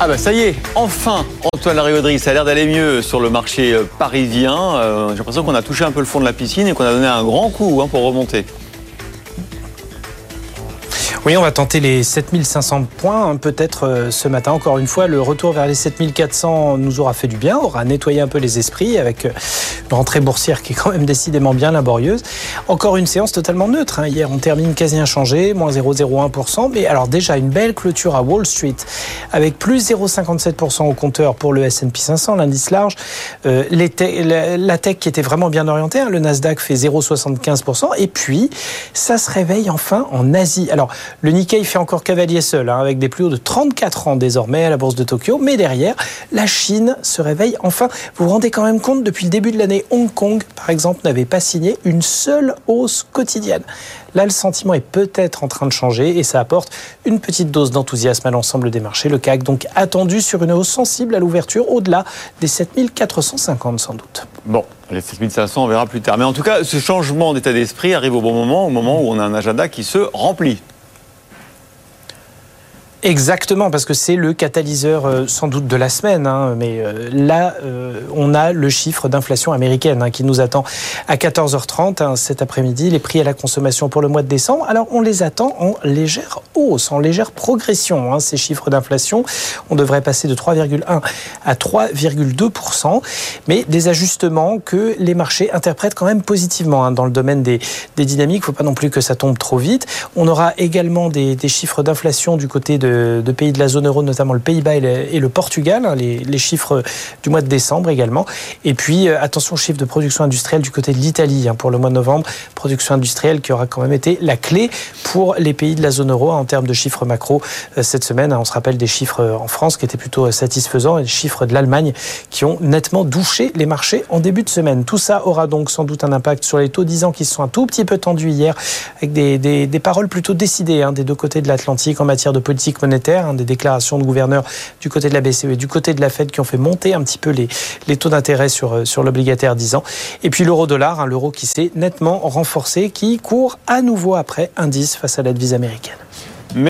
Ah bah ça y est, enfin Antoine Larigauderie, ça a l'air d'aller mieux sur le marché euh, parisien. Euh, J'ai l'impression qu'on a touché un peu le fond de la piscine et qu'on a donné un grand coup hein, pour remonter. Oui, on va tenter les 7500 points hein, peut-être euh, ce matin. Encore une fois, le retour vers les 7400 nous aura fait du bien, aura nettoyé un peu les esprits avec euh, une rentrée boursière qui est quand même décidément bien laborieuse. Encore une séance totalement neutre. Hein. Hier, on termine quasi inchangé, moins 0,01%. Mais alors déjà, une belle clôture à Wall Street avec plus 0,57% au compteur pour le S&P 500, l'indice large. Euh, la tech qui était vraiment bien orientée, hein. le Nasdaq fait 0,75%. Et puis, ça se réveille enfin en Asie. Alors, le Nikkei fait encore cavalier seul, hein, avec des plus hauts de 34 ans désormais à la bourse de Tokyo. Mais derrière, la Chine se réveille enfin. Vous vous rendez quand même compte, depuis le début de l'année, Hong Kong, par exemple, n'avait pas signé une seule hausse quotidienne. Là, le sentiment est peut-être en train de changer et ça apporte une petite dose d'enthousiasme à l'ensemble des marchés. Le CAC donc attendu sur une hausse sensible à l'ouverture au-delà des 7450 sans doute. Bon, les 7500, on verra plus tard. Mais en tout cas, ce changement d'état d'esprit arrive au bon moment, au moment où on a un agenda qui se remplit. Exactement, parce que c'est le catalyseur euh, sans doute de la semaine. Hein, mais euh, là, euh, on a le chiffre d'inflation américaine hein, qui nous attend à 14h30 hein, cet après-midi. Les prix à la consommation pour le mois de décembre. Alors, on les attend en légère hausse, en légère progression. ces chiffres d'inflation, on devrait passer de 3,1 à 3,2 mais des ajustements que les marchés interprètent quand même positivement dans le domaine des, dynamiques. Il ne faut pas non plus que ça tombe trop vite. On aura également des, des chiffres d'inflation du côté de pays de la zone euro, notamment le Pays-Bas et, le Portugal, hein, les, chiffres du mois de décembre également. Et puis, euh, attention aux chiffres de production industrielle du côté de l'Italie hein, pour le mois de novembre. Production industrielle qui aura quand même été la clé pour les pays de la zone euro termes de chiffres macro euh, cette semaine. Hein. on se rappelle des chiffres euh, en France qui étaient plutôt satisfaisants et les chiffres de l'Allemagne qui ont nettement douché les marchés en début de semaine. Tout ça aura donc sans doute un impact sur les taux 10 ans qui se sont un tout petit peu tendus hier avec des, des paroles plutôt décidées des deux côtés de l'Atlantique en matière de politique monétaire, hein, des déclarations de gouverneurs du côté de la BCE et du côté de la Fed qui ont fait monter un petit peu les, taux d'intérêt sur, euh, l'obligataire 10 ans. Et puis l'euro-dollar, hein, l'euro qui s'est nettement renforcé, qui court à nouveau après indice face à la devise américaine.